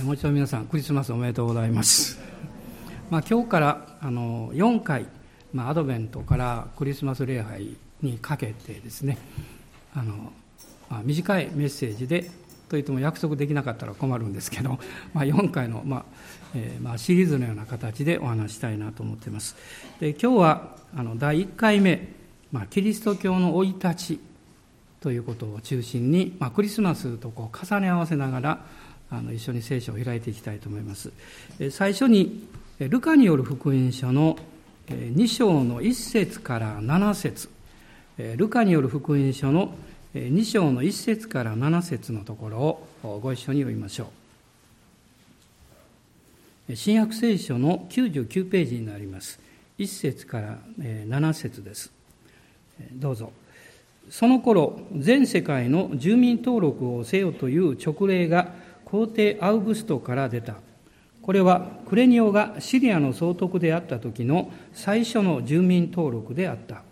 えー、もう一度皆さんクリスマスおめでとうございます、まあ、今日からあの4回、まあ、アドベントからクリスマス礼拝にかけてですねあの、まあ、短いメッセージでといっても約束できなかったら困るんですけど、まあ、4回の、まあえー、まあシリーズのような形でお話したいなと思っています。で今日はあの第1回目、まあ、キリスト教の生い立ちということを中心に、まあ、クリスマスとこう重ね合わせながらあの一緒に聖書を開いていきたいと思います。最初にルカによる福音書の2章の1節から7節ルカによる福音書の2章の1節から7節のところをご一緒に読みましょう。新約聖書の99ページになります。1節から7節です。どうぞ。その頃、全世界の住民登録をせよという勅令が皇帝アウグストから出た。これはクレニオがシリアの総督であった時の最初の住民登録であった。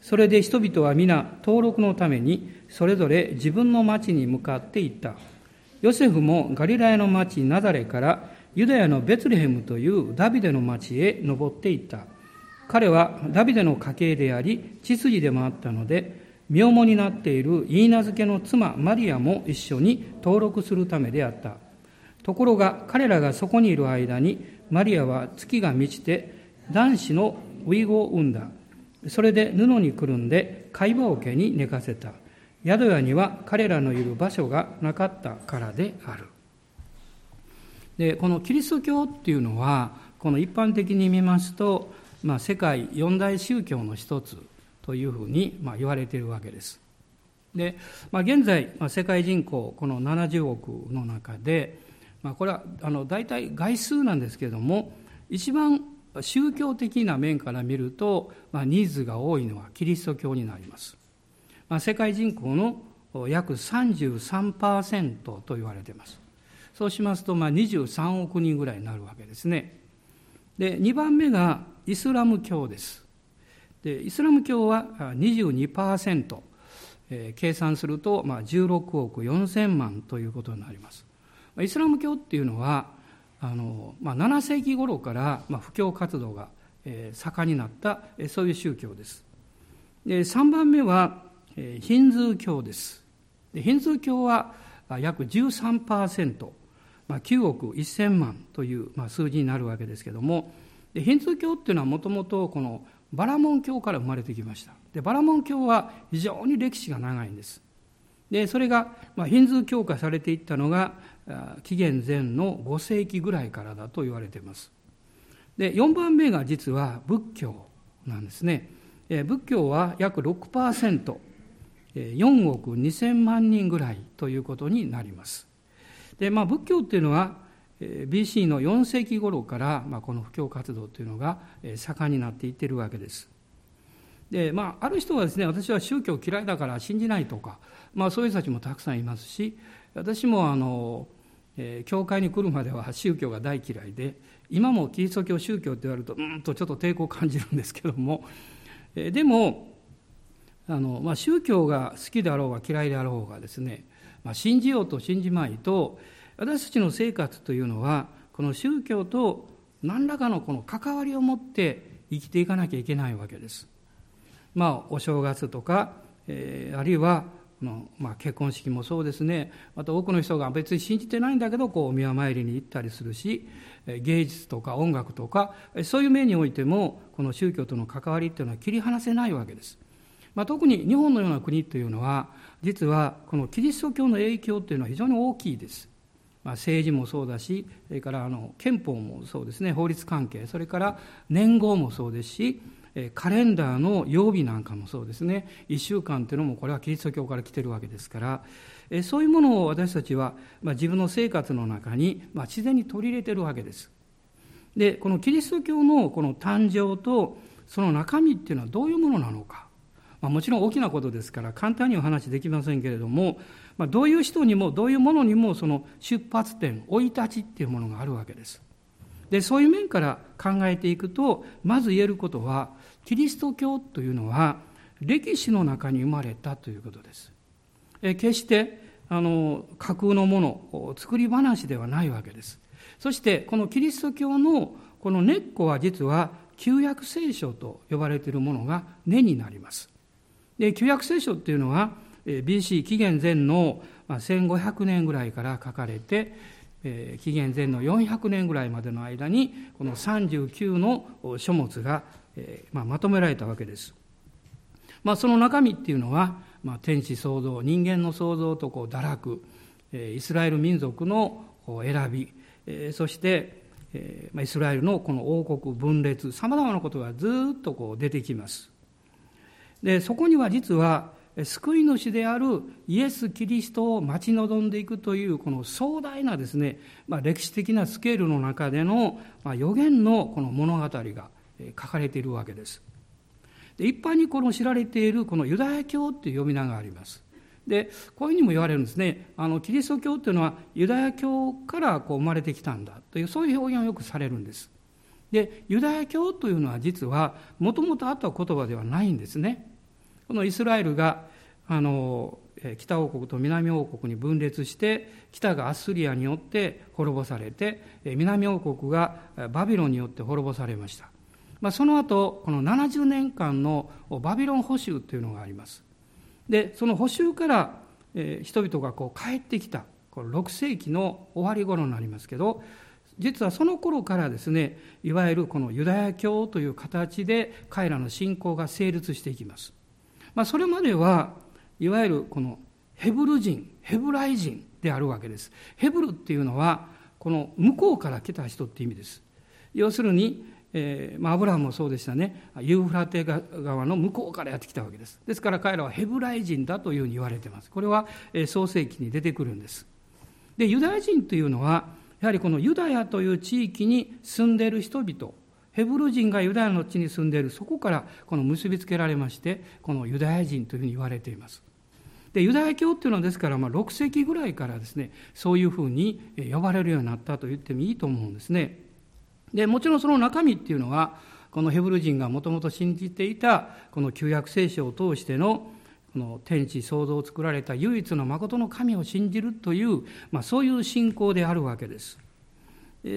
それで人々は皆登録のためにそれぞれ自分の町に向かって行った。ヨセフもガリラヤの町ナザレからユダヤのベツレヘムというダビデの町へ登って行った。彼はダビデの家系であり、血筋でもあったので、名門になっているイーナ漬けの妻マリアも一緒に登録するためであった。ところが彼らがそこにいる間にマリアは月が満ちて男子のウイゴを産んだ。それで布にくるんで貝羽桶に寝かせた。宿屋には彼らのいる場所がなかったからである。でこのキリスト教っていうのはこの一般的に見ますと、まあ、世界四大宗教の一つというふうにまあ言われているわけです。で、まあ、現在、まあ、世界人口この70億の中で、まあ、これはあの大体概数なんですけれども一番宗教的な面から見ると、まあ、ニーズが多いのはキリスト教になります。まあ、世界人口の約33%と言われています。そうしますと、まあ、23億人ぐらいになるわけですね。で、2番目がイスラム教です。でイスラム教は22%、えー、計算すると、まあ、16億4000万ということになります。イスラム教っていうのはあの、まあ、7世紀頃から、布教活動が、盛んになった、そういう宗教です。で3番目は、ヒンズー教です。でヒンズー教は約13%、まあ、9億1000万という、数字になるわけですけどもヒンズー教っていうのはもともとこのバラモン教から生まれてきました。でバラモン教は非常に歴史が長いんです。でそれが、まあ、ヒンズー教化されていったのが紀元前の5世紀ぐらいからだと言われています。で4番目が実は仏教なんですね。仏教は約 6%4 億2000万人ぐらいということになります。で、まあ、仏教っていうのは BC の4世紀頃から、まあ、この布教活動というのが盛んになっていってるわけです。でまあ、ある人はですね私は宗教嫌いだから信じないとか、まあ、そういう人たちもたくさんいますし私もあの、えー、教会に来るまでは宗教が大嫌いで今もキリスト教宗教って言われるとうんとちょっと抵抗を感じるんですけども、えー、でもあの、まあ、宗教が好きであろうが嫌いであろうがですね、まあ、信じようと信じまいと私たちの生活というのはこの宗教と何らかのこの関わりを持って生きていかなきゃいけないわけです。まあお正月とか、えー、あるいはの、まあ、結婚式もそうですねまた多くの人が別に信じてないんだけどこうお宮参りに行ったりするし芸術とか音楽とかそういう面においてもこの宗教との関わりっていうのは切り離せないわけです。まあ、特に日本のような国というのは実はこのキリスト教の影響というのは非常に大きいです。まあ、政治もそうだしそれからあの憲法もそうですね。法律関係。それから年号もそうですしカレンダーの曜日なんかもそうですね。1週間というのもこれはキリスト教から来てるわけですから。そういうものを私たちは、まあ、自分の生活の中に、まあ、自然に取り入れてるわけです。でこのキリスト教のこの誕生とその中身っていうのはどういうものなのか、まあ、もちろん大きなことですから簡単にお話できませんけれどもまあ、どういう人にもどういうものにもその出発点生い立ちっていうものがあるわけです。でそういう面から考えていくとまず言えることはキリスト教というのは歴史の中に生まれたということです。え決してあの架空のもの作り話ではないわけですそしてこのキリスト教のこの根っこは実は旧約聖書と呼ばれているものが根になりますで旧約聖書っていうのは BC 紀元前の1500年ぐらいから書かれて紀元前の400年ぐらいまでの間にこの39の書物がまとめられたわけです。まあ、その中身っていうのは、まあ、天使創造人間の創造とこう堕落イスラエル民族の選びそしてイスラエルのこの王国分裂さまざまなことがずっとこう出てきます。でそこには実は救い主であるイエス・キリストを待ち望んでいくというこの壮大なですね、まあ、歴史的なスケールの中での、まあ、予言のこの物語が書かれているわけです。で一般にこの知られているこのユダヤ教っていう呼び名があります。でこういうふうにも言われるんですねあのキリスト教っていうのはユダヤ教からこう生まれてきたんだというそういう表現をよくされるんです。でユダヤ教というのは実はもともとあった言葉ではないんですね。このイスラエルがあの北王国と南王国に分裂して北がアッスリアによって滅ぼされて南王国がバビロンによって滅ぼされました、まあ、その後この70年間のバビロン捕囚というのがあります。でその捕囚から人々がこう帰ってきたこの6世紀の終わり頃になりますけど実はその頃からですねいわゆるこのユダヤ教という形で彼らの信仰が成立していきます。まあ、それまではいわゆるこのヘブル人ヘブライ人であるわけです。ヘブルっていうのはこの向こうから来た人って意味です。要するに、えーまあ、アブラハムもそうでしたね。ユーフラテ川の向こうからやってきたわけです。ですから彼らはヘブライ人だというふうに言われています。これは、えー、創世記に出てくるんです。でユダヤ人というのはやはりこのユダヤという地域に住んでいる人々ヘブル人がユダヤの地に住んでいるそこからこの結びつけられましてこのユダヤ人というふうに言われています。でユダヤ教っていうのはですからまあ6世紀ぐらいからですねそういうふうに呼ばれるようになったと言ってもいいと思うんですね。でもちろんその中身っていうのはこのヘブル人がもともと信じていたこの旧約聖書を通してのこの天地創造を作られた唯一の誠の神を信じるという、まあ、そういう信仰であるわけです。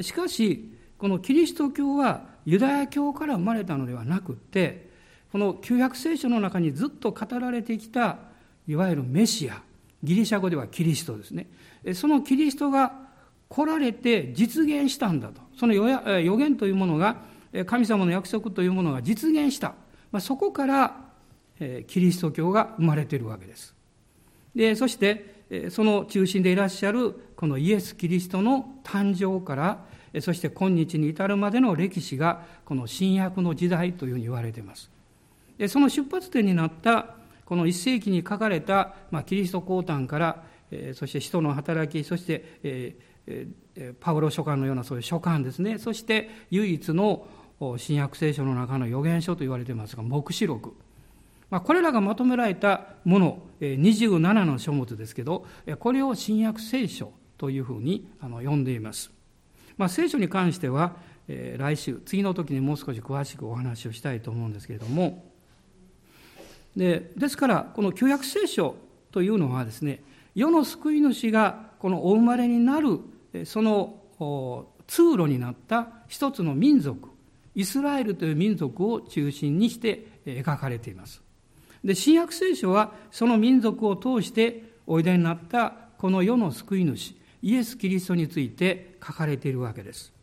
しかしこのキリスト教はユダヤ教から生まれたのではなくてこの旧約聖書の中にずっと語られてきたいわゆるメシアギリシャ語ではキリストですね。そのキリストが来られて実現したんだと。その予言というものが神様の約束というものが実現した、まあ、そこからキリスト教が生まれているわけです。でそしてその中心でいらっしゃるこのイエス・キリストの誕生からそして今日に至るまでの歴史がこの新約の時代というふうに言われています。でその出発点になったこの一世紀に書かれた、まあ、キリスト降誕から、えー、そして使徒の働きそして、えーえー、パウロ書簡のようなそういう書簡ですね。そして唯一の新約聖書の中の預言書と言われていますが黙示録。まあ、これらがまとめられたもの27の書物ですけどこれを新約聖書というふうに呼んでいます。まあ、聖書に関しては、えー、来週次の時にもう少し詳しくお話をしたいと思うんですけれども。でですからこの旧約聖書というのはですね世の救い主がこのお生まれになるその通路になった一つの民族イスラエルという民族を中心にして描かれています。で新約聖書はその民族を通しておいでになったこの世の救い主イエス・キリストについて書かれているわけです。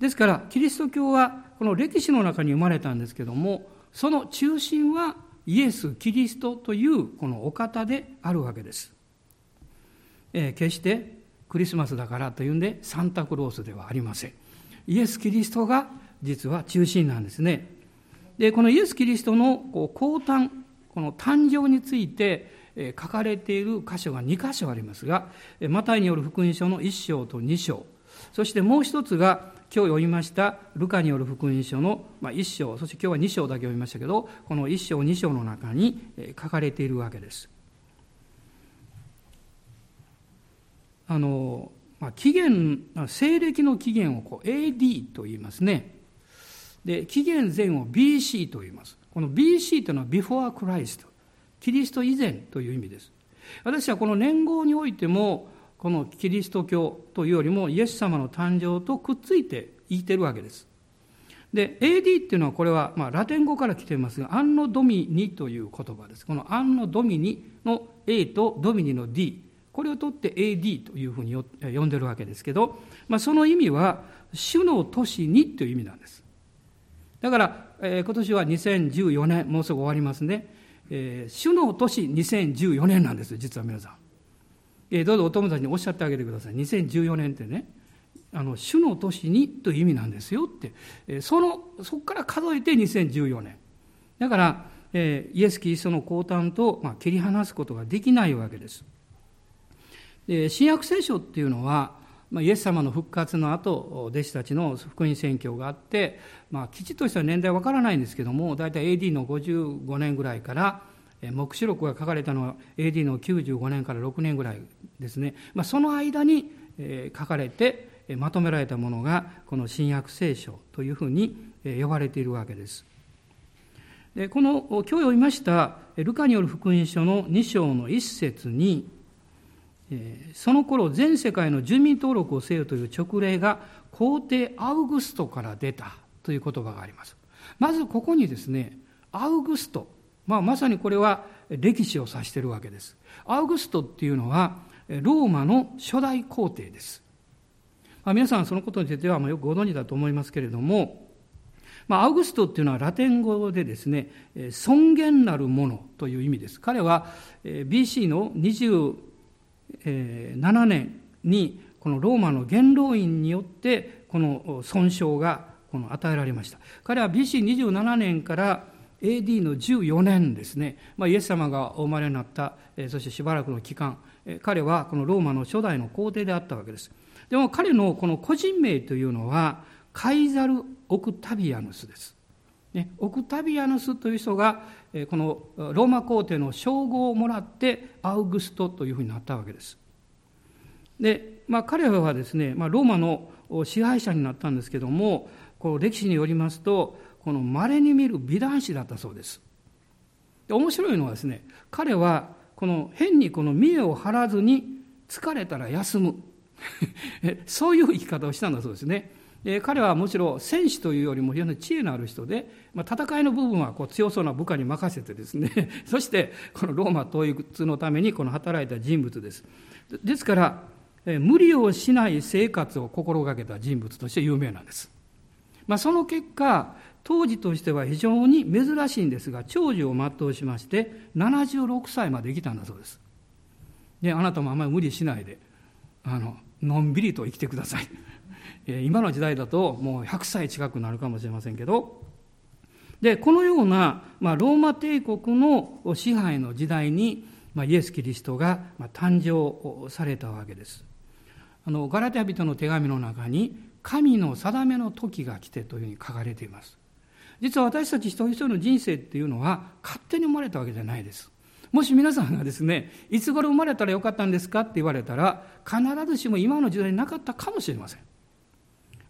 ですから、キリスト教はこの歴史の中に生まれたんですけども、その中心はイエス・キリストというこのお方であるわけです。えー、決してクリスマスだからというんでサンタクロースではありません。イエス・キリストが実は中心なんですね。で、このイエス・キリストのこう降誕、この誕生について書かれている箇所が2箇所ありますが、マタイによる福音書の1章と2章、そしてもう一つが今日読みましたルカによる福音書の1章、そして今日は2章だけ読みましたけど、この1章、2章の中に書かれているわけです。あの、まあ、紀元、西暦の起源をこう AD と言いますね。で、紀元前を BC と言います。この BC というのは Before Christ。キリスト以前という意味です。私はこの年号においても、このキリスト教というよりもイエス様の誕生とくっついて言ってるわけです。で、AD っていうのはこれは、まあ、ラテン語から来ていますが、アンノドミニという言葉です。このアンノドミニの A とドミニの D、これを取って AD というふうに呼んでるわけですけど、まあ、その意味は、主の年にという意味なんです。だから、えー、今年は2014年、もうすぐ終わりますね。えー、主の年2014年なんです実は皆さん。えー、どうぞお友達におっしゃってあげてください。2014年ってね、あの主の年にという意味なんですよって、えー、そのそこから数えて2014年。だから、えー、イエス・キリストの降誕と、まあ、切り離すことができないわけです。で新約聖書っていうのは、まあ、イエス様の復活の後弟子たちの福音宣教があって、まあ、きちっとした年代はわからないんですけども大体 AD の55年ぐらいから黙示録が書かれたのは AD の95年から6年ぐらいですね、まあ、その間に書かれてまとめられたものがこの新約聖書というふうに呼ばれているわけです。でこの今日読みましたルカによる福音書の2章の一節にその頃全世界の住民登録をせよという勅令が皇帝アウグストから出たという言葉があります。まずここにですね、アウグスト、まあ、まさにこれは歴史を指しているわけです。アウグストっていうのはローマの初代皇帝です。まあ、皆さんそのことについてはよくご存知だと思いますけれども、まあ、アウグストっていうのはラテン語でですね、尊厳なるものという意味です。彼は BC の27年にこのローマの元老院によってこの損傷がこの与えられました彼は BC27 年から AD の14年ですね、まあ、イエス様がお生まれになったそしてしばらくの期間彼はこのローマの初代の皇帝であったわけです。でも彼のこの個人名というのはカイザル・オクタビアヌスです。ね、オクタビアヌスという人がこのローマ皇帝の称号をもらってアウグストというふうになったわけです。で、まあ、彼はですね、まあ、ローマの支配者になったんですけどもこう歴史によりますとこの稀に見る美男子だったそうです。で面白いのはですね彼はこの変にこの見栄を張らずに疲れたら休む そういう生き方をしたんだそうですね。で彼はむしろ戦士というよりも非常に知恵のある人で、まあ、戦いの部分はこう強そうな部下に任せてですね そしてこのローマ統一のためにこの働いた人物ですですから無理をしない生活を心がけた人物として有名なんです、まあ、その結果当時としては非常に珍しいんですが長寿を全うしまして76歳まで生きたんだそうです。であなたもあんまり無理しないであののんびりと生きてください。今の時代だともう100歳近くなるかもしれませんけど。でこのような、まあ、ローマ帝国の支配の時代に、まあ、イエス・キリストが、まあ、誕生されたわけです。あのガラテヤ人の手紙の中に神の定めの時が来てというふうに書かれています。実は私たち一人一人の人生っていうのは勝手に生まれたわけじゃないですもし皆さんがですねいつ頃生まれたらよかったんですかって言われたら必ずしも今の時代になかったかもしれません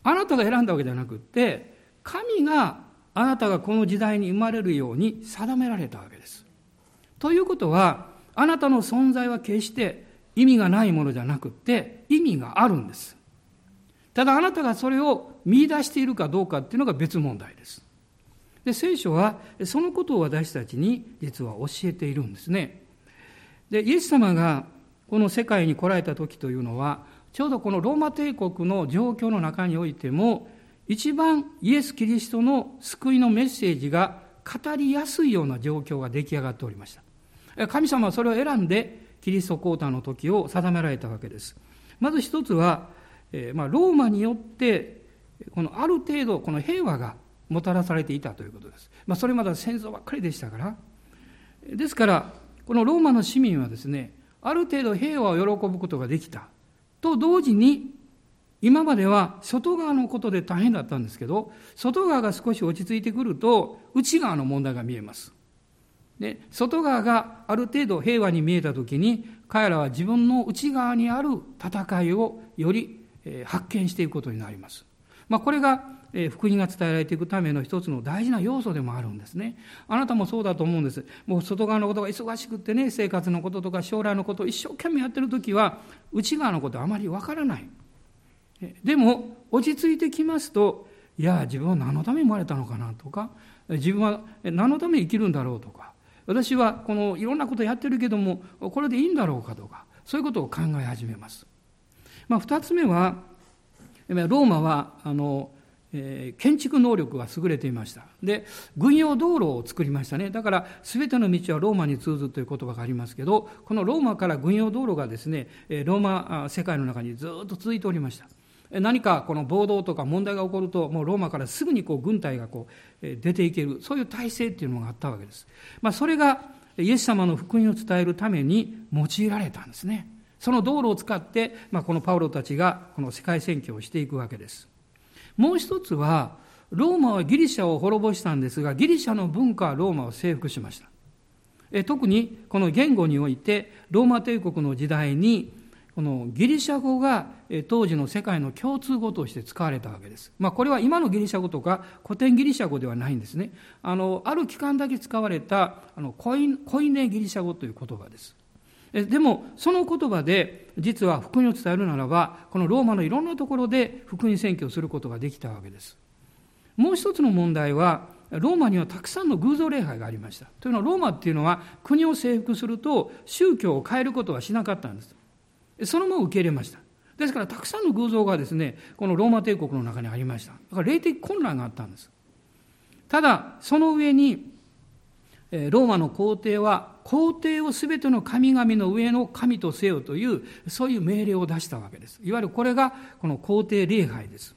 あなたが選んだわけじゃなくって神があなたがこの時代に生まれるように定められたわけです。ということはあなたの存在は決して意味がないものじゃなくって意味があるんです。ただあなたがそれを見出しているかどうかっていうのが別問題です。で聖書はそのことを私たちに実は教えているんですね。でイエス様がこの世界に来られた時というのはちょうどこのローマ帝国の状況の中においても一番イエス・キリストの救いのメッセージが語りやすいような状況が出来上がっておりました神様はそれを選んでキリスト降誕の時を定められたわけですまず一つは、えー、まあ、ローマによってこのある程度この平和がもたらされていたということです、まあ、それまでは戦争ばっかりでしたから。ですからこのローマの市民はですねある程度平和を喜ぶことができた。と同時に今までは外側のことで大変だったんですけど外側が少し落ち着いてくると内側の問題が見えます。で外側がある程度平和に見えた時に彼らは自分の内側にある戦いをより発見していくことになります。まあ、これが福音が伝えられていくための一つの大事な要素でもあるんですね。あなたもそうだと思うんです。もう外側のことが忙しくってね、生活のこととか将来のことを一生懸命やってる時は、内側のことあまりわからない。でも、落ち着いてきますと、いや、自分は何のために生まれたのかなとか、自分は何のために生きるんだろうとか、私はこのいろんなことやってるけども、これでいいんだろうかとか、そういうことを考え始めます。まあ、二つ目は、ローマは、あの、えー、建築能力が優れていました。で軍用道路を作りましたね。だから全ての道はローマに通ずという言葉がありますけどこのローマから軍用道路がですねローマ世界の中にずっと続いておりました。何かこの暴動とか問題が起こるともうローマからすぐにこう軍隊がこう出ていけるそういう体制っていうのがあったわけです、まあ、それがイエス様の福音を伝えるために用いられたんですね。その道路を使って、まあ、このパウロたちがこの世界宣教をしていくわけです。もう一つは、ローマはギリシャを滅ぼしたんですが、ギリシャの文化はローマを征服しました。え特にこの言語において、ローマ帝国の時代に、このギリシャ語が当時の世界の共通語として使われたわけです。まあ、これは今のギリシャ語とか古典ギリシャ語ではないんですね。あの、ある期間だけ使われたあのコイコイネギリシャ語という言葉です。でもその言葉で実は福音を伝えるならばこのローマのいろんなところで福音宣教をすることができたわけです。もう一つの問題はローマにはたくさんの偶像礼拝がありました。というのはローマっていうのは国を征服すると宗教を変えることはしなかったんです。そのまま受け入れました。ですからたくさんの偶像がですねこのローマ帝国の中にありました。だから霊的混乱があったんです。ただその上にローマの皇帝は皇帝を全ての神々の上の神とせよというそういう命令を出したわけです。いわゆるこれがこの皇帝礼拝です。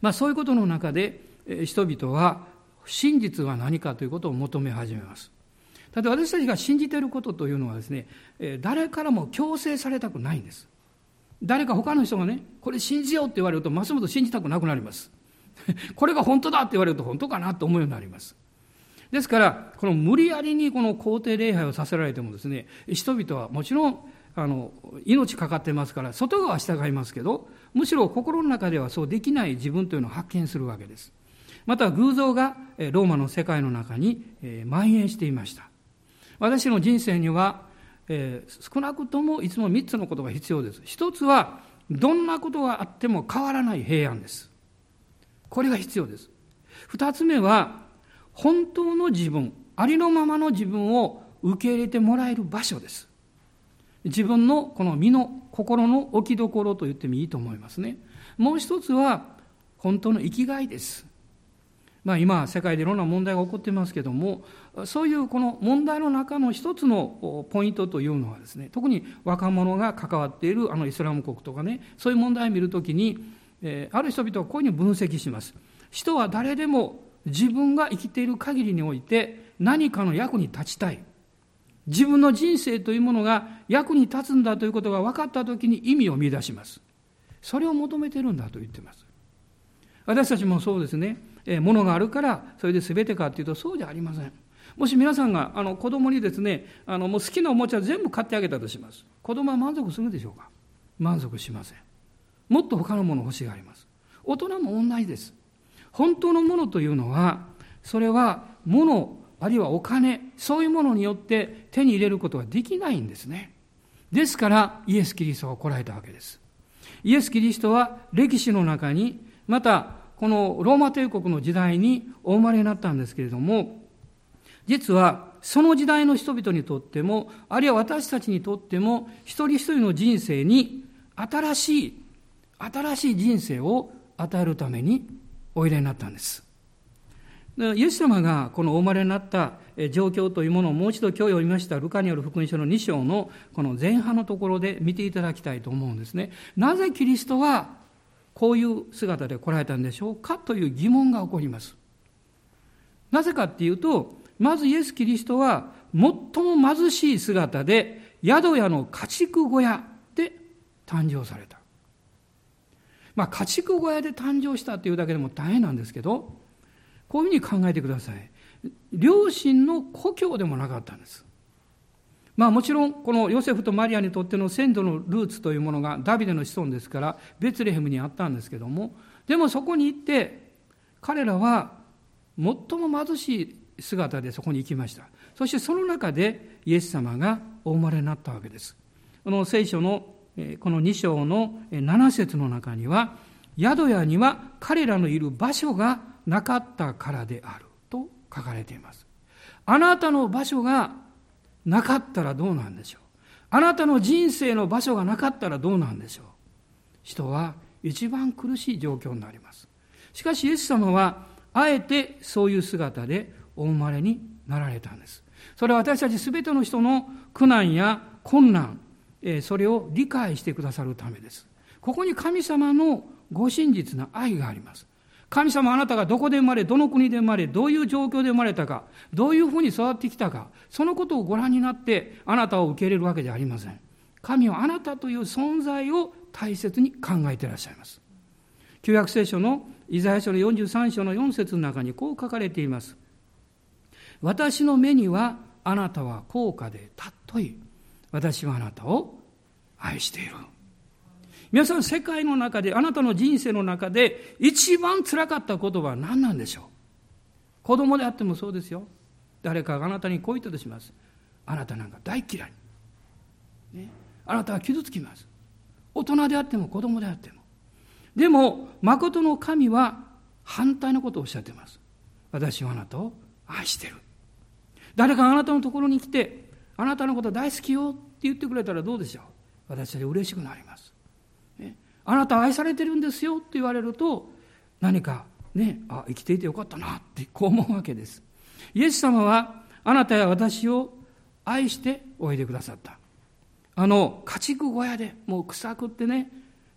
まあそういうことの中で人々は真実は何かということを求め始めます。ただ私たちが信じていることというのはですね誰からも強制されたくないんです。誰か他の人がねこれ信じようって言われるとますます信じたくなくなります。これが本当だって言われると本当かなと思うようになります。ですから、この無理やりにこの皇帝礼拝をさせられてもですね、人々はもちろん、あの、命かかってますから、外側は従いますけど、むしろ心の中ではそうできない自分というのを発見するわけです。また偶像がローマの世界の中に蔓延していました。私の人生には、少なくともいつも3つのことが必要です。一つは、どんなことがあっても変わらない平安です。これが必要です。二つ目は、本当の自分、ありのままの自分を受け入れてもらえる場所です。自分のこの身の心の置きどころと言ってもいいと思いますね。もう一つは本当の生きがいです。まあ今世界でいろんな問題が起こってますけども、そういうこの問題の中の一つのポイントというのはですね、特に若者が関わっているあのイスラム国とかね、そういう問題を見るときに、えー、ある人々はこういうふうに分析します。人は誰でも自分が生きている限りにおいて何かの役に立ちたい。自分の人生というものが役に立つんだということが分かった時に意味を見出します。それを求めてるんだと言ってます。私たちもそうですね。え物があるからそれで全てかっていうとそうじゃありません。もし皆さんがあの子供にですね、あのもう好きなおもちゃ全部買ってあげたとします。子供は満足するでしょうか？満足しません。もっと他のもの欲しがあります。大人も同じです。本当のものというのは、それは物、あるいはお金、そういうものによって手に入れることができないんですね。ですから、イエス・キリストが来られたわけです。イエス・キリストは歴史の中に、また、このローマ帝国の時代にお生まれになったんですけれども、実はその時代の人々にとっても、あるいは私たちにとっても、一人一人の人生に新しい、新しい人生を与えるためにお入れになったんです。イエス様がこのお生まれになった状況というものをもう一度今日読みましたルカによる福音書の2章のこの前半のところで見ていただきたいと思うんですね。なぜキリストはこういう姿で来られたんでしょうかという疑問が起こります。なぜかっていうと、まずイエス・キリストは最も貧しい姿で宿屋の家畜小屋で誕生された。まあ、家畜小屋で誕生したというだけでも大変なんですけど、こういうふうに考えてください。両親の故郷でもなかったんです。まあもちろんこのヨセフとマリアにとっての先祖のルーツというものがダビデの子孫ですからベツレヘムにあったんですけどもでもそこに行って彼らは最も貧しい姿でそこに行きましたそしてその中でイエス様がお生まれになったわけですこの聖書のこの2章の7節の中には宿屋には彼らのいる場所がなかったからであると書かれています。あなたの場所がなかったらどうなんでしょう。あなたの人生の場所がなかったらどうなんでしょう。人は一番苦しい状況になります。しかしイエス様はあえてそういう姿でお生まれになられたんです。それは私たち全ての人の苦難や困難それを理解してくださるためですここに神様のご真実な愛があります神様あなたがどこで生まれ、どの国で生まれ、どういう状況で生まれたか、どういうふうに育ってきたか、そのことをご覧になってあなたを受け入れるわけじゃありません。神はあなたという存在を大切に考えていらっしゃいます。旧約聖書のイザヤ書の43章の4節の中にこう書かれています。私の目にはあなたは高価で尊い。私はあなたを愛している。皆さん、世界の中で、あなたの人生の中で、一番辛かった言葉は何なんでしょう？子供であってもそうですよ。誰かがあなたにこう言ったとします。あなたなんか大嫌い。ね、あなたは傷つきます。大人であっても子供であっても。でも、誠の神は反対のことをおっしゃってます。私はあなたを愛してる。誰かあなたのところに来て、あなたのこと大好きよって言ってくれたらどうでしょう？私は嬉しくなります。あなた愛されてるんですよって言われると何かねあ生きていてよかったなってこう思うわけです。イエス様はあなたや私を愛しておいでくださった。あの家畜小屋でもう臭くってね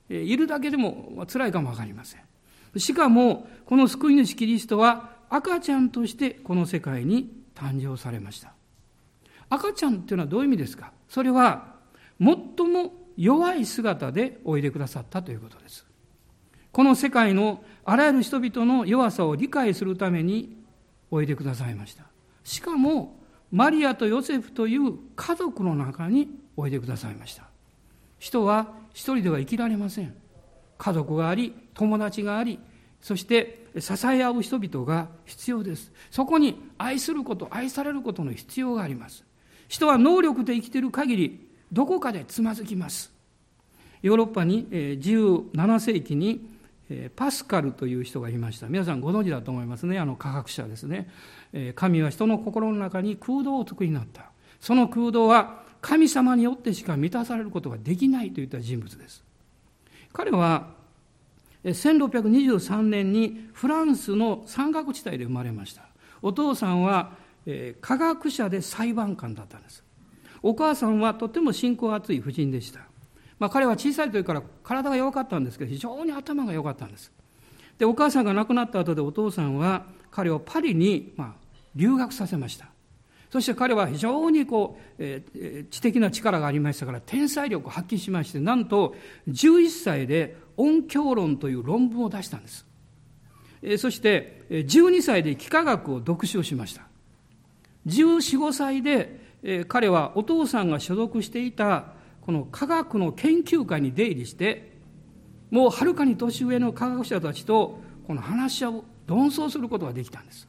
いるだけでも辛いかも分かりません。しかもこの救い主キリストは赤ちゃんとしてこの世界に誕生されました。赤ちゃんっていうのはどういう意味ですか？それは最も弱い姿でおいでくださったということです。この世界のあらゆる人々の弱さを理解するためにおいでくださいました。しかも、マリアとヨセフという家族の中においでくださいました。人は一人では生きられません。家族があり、友達があり、そして支え合う人々が必要です。そこに愛すること、愛されることの必要があります。人は能力で生きている限り、どこかでつまずきます。ヨーロッパに17世紀にパスカルという人がいました。皆さんご存知だと思いますね。あの科学者ですね。神は人の心の中に空洞を作りになった。その空洞は神様によってしか満たされることができないといった人物です。彼は1623年にフランスの山岳地帯で生まれました。お父さんは科学者で裁判官だったんです。お母さんはとても信仰厚い婦人でした。まあ、彼は小さい時から体が弱かったんですけど、非常に頭が良かったんです。で、お母さんが亡くなった後でお父さんは彼をパリに、まあ、留学させました。そして彼は非常にこう、えー、知的な力がありましたから、天才力を発揮しまして、なんと11歳で音響論という論文を出したんです。えー、そして、12歳で幾何学を読書しました。14、5歳でえ彼はお父さんが所属していたこの科学の研究会に出入りしてもうはるかに年上の科学者たちとこの話し合う論争することができたんです。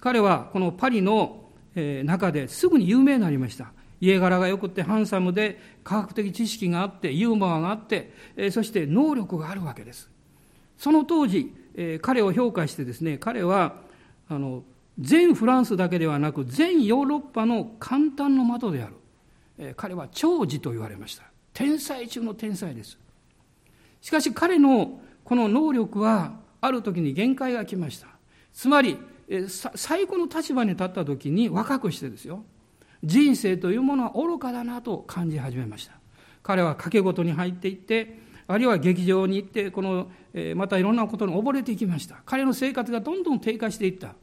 彼はこのパリのえ中ですぐに有名になりました。家柄がよくてハンサムで科学的知識があってユーモアがあってえそして能力があるわけです。その当時え彼を評価してですね彼はあの全フランスだけではなく全ヨーロッパの簡単の的である、えー、彼は長寿と言われました。天才中の天才です。しかし彼のこの能力はある時に限界が来ました。つまり、えー、最後の立場に立った時に若くしてですよ。人生というものは愚かだなと感じ始めました。彼は賭け事に入っていってあるいは劇場に行ってこの、えー、またいろんなことに溺れていきました。彼の生活がどんどん低下していった。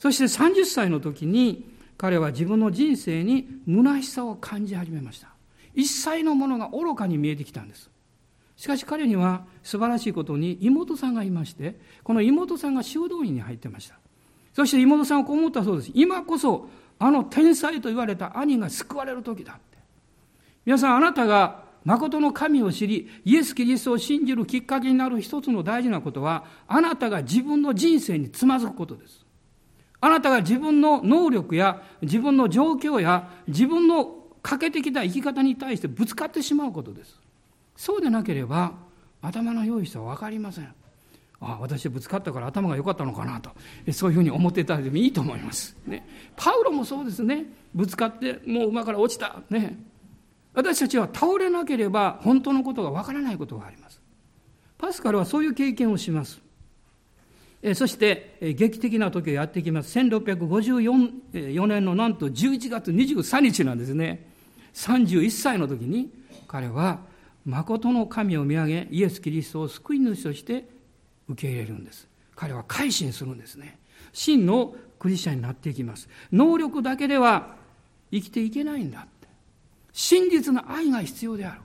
そして30歳の時に彼は自分の人生に虚しさを感じ始めました。一切のものが愚かに見えてきたんです。しかし彼には素晴らしいことに妹さんがいまして、この妹さんが修道院に入ってました。そして妹さんはこう思ったそうです。今こそあの天才と言われた兄が救われる時だって。皆さん、あなたが誠の神を知り、イエス・キリストを信じるきっかけになる一つの大事なことは、あなたが自分の人生につまずくことです。あなたが自分の能力や自分の状況や自分の欠けてきた生き方に対してぶつかってしまうことです。そうでなければ、頭の良い人は分かりません。あ私ぶつかったから頭が良かったのかなと。そういうふうに思っていただいてもいいと思います、ね、パウロもそうですね。ぶつかってもう馬から落ちた、ね、私たちは倒れなければ本当のことが分からないことがあります。パスカルはそういう経験をします。そして、劇的な時をやってきます。1654年のなんと11月23日なんですね。31歳の時に彼は誠の神を見上げイエス・キリストを救い主として受け入れるんです。彼は改心するんですね。真のクリスチャンになっていきます。能力だけでは生きていけないんだって。真実な愛が必要である。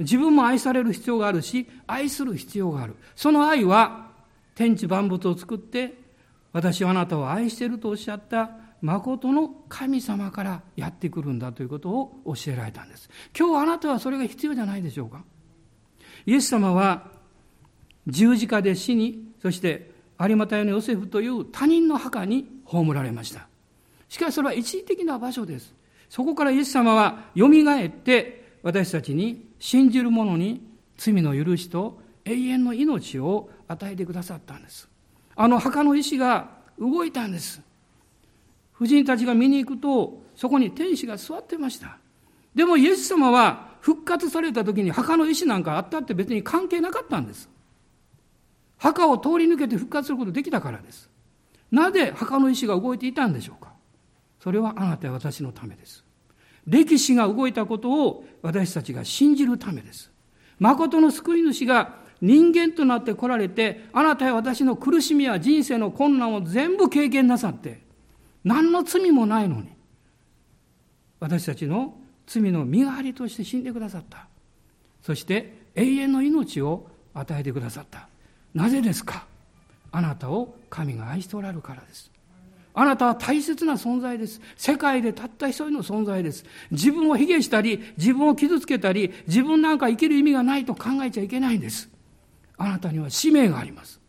自分も愛される必要があるし愛する必要がある。その愛は天地万物を作って私はあなたを愛しているとおっしゃった誠の神様からやってくるんだということを教えられたんです今日あなたはそれが必要じゃないでしょうかイエス様は十字架で死に、そして有馬隊のヨセフという他人の墓に葬られました。しかしそれは一時的な場所です。そこからイエス様は蘇って私たちに信じる者に罪の許しと永遠の命を与えてくださったんです。あの墓の石が動いたんです。夫人たちが見に行くと、そこに天使が座ってました。でもイエス様は復活された時に墓の石なんかあったって別に関係なかったんです。墓を通り抜けて復活することできたからです。なぜ墓の石が動いていたんでしょうかそれはあなたや私のためです。歴史が動いたことを私たちが信じるためです。誠の救い主が人間となって来られて、あなたや私の苦しみや人生の困難を全部経験なさって、何の罪もないのに、私たちの罪の身代わりとして死んでくださった。そして永遠の命を与えてくださった。なぜですか？あなたを神が愛しておられるからです。あなたは大切な存在です。世界でたった一人の存在です。自分を卑下したり、自分を傷つけたり、自分なんか生きる意味がないと考えちゃいけないんです。あなたには使命があります。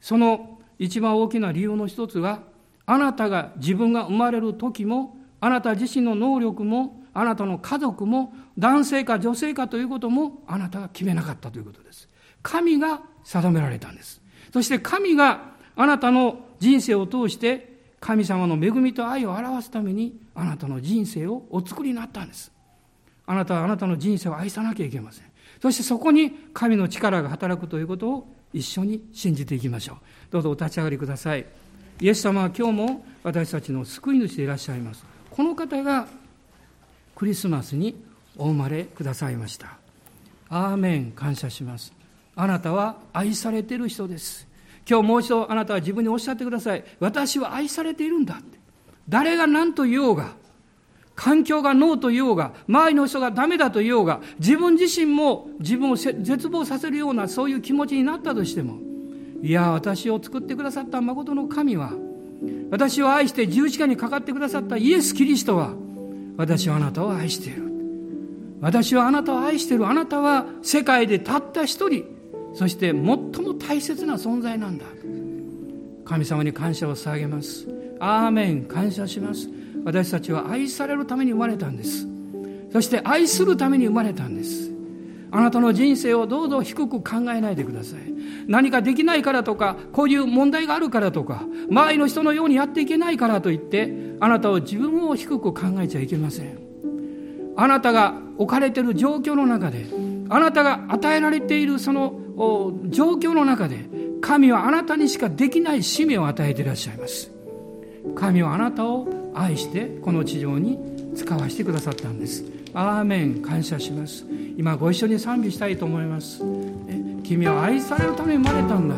その一番大きな理由の一つは、あなたが自分が生まれる時も、あなた自身の能力も、あなたの家族も、男性か女性かということも、あなたが決めなかったということです。神が定められたんです。そして神があなたの人生を通して神様の恵みと愛を表すためにあなたの人生をお作りになったんです。あなたはあなたの人生を愛さなきゃいけません。そしてそこに神の力が働くということを一緒に信じていきましょう。どうぞお立ち上がりください。イエス様は今日も私たちの救い主でいらっしゃいます。この方がクリスマスにお生まれくださいました。アーメン感謝します。あなたは愛されている人です。今日もう一度あなたは自分におっしゃってください。私は愛されているんだって。誰が何と言おうが、環境がノーと言おうが、周りの人がダメだと言おうが、自分自身も自分を絶望させるようなそういう気持ちになったとしても、いや、私を作ってくださった誠の神は、私を愛して十字架にかかってくださったイエス・キリストは、私はあなたを愛している。私はあなたを愛している。あなたは世界でたった一人、そして最も大切な存在なんだ。神様に感謝を捧げます。アーメン。感謝します。私たちは愛されるために生まれたんです。そして愛するために生まれたんです。あなたの人生をどうぞ低く考えないでください。何かできないからとかこういう問題があるからとか周りの人のようにやっていけないからといってあなたを自分を低く考えちゃいけません。あなたが置かれている状況の中であなたが与えられているその状況の中で神はあなたにしかできない使命を与えていらっしゃいます。神はあなたを愛してこの地上に使わせてくださったんです。アーメン。感謝します。今ご一緒に賛美したいと思います。君は愛されるために生まれたんだ。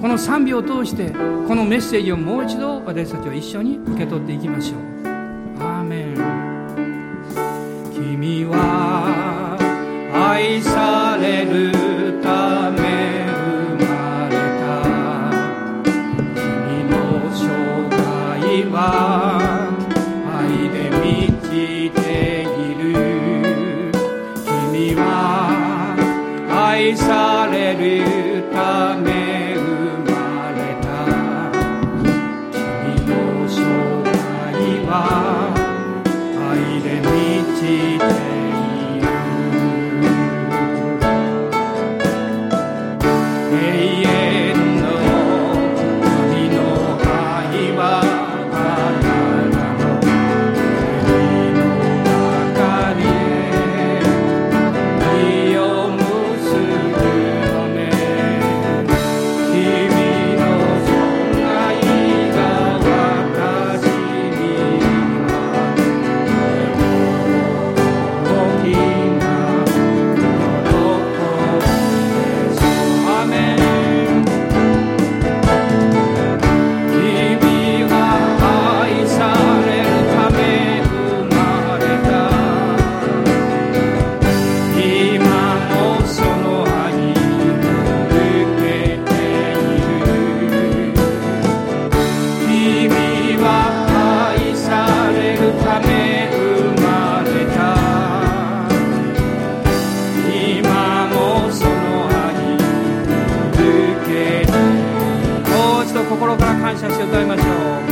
この賛美を通してこのメッセージをもう一度私たちは一緒に受け取っていきましょう。アーメン。君は愛される感謝して歌いましょう。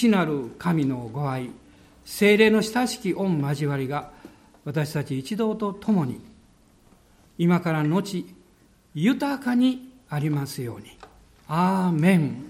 父なる神のご愛精霊の親しき御交わりが私たち一同と共に今から後豊かにありますように。アーメン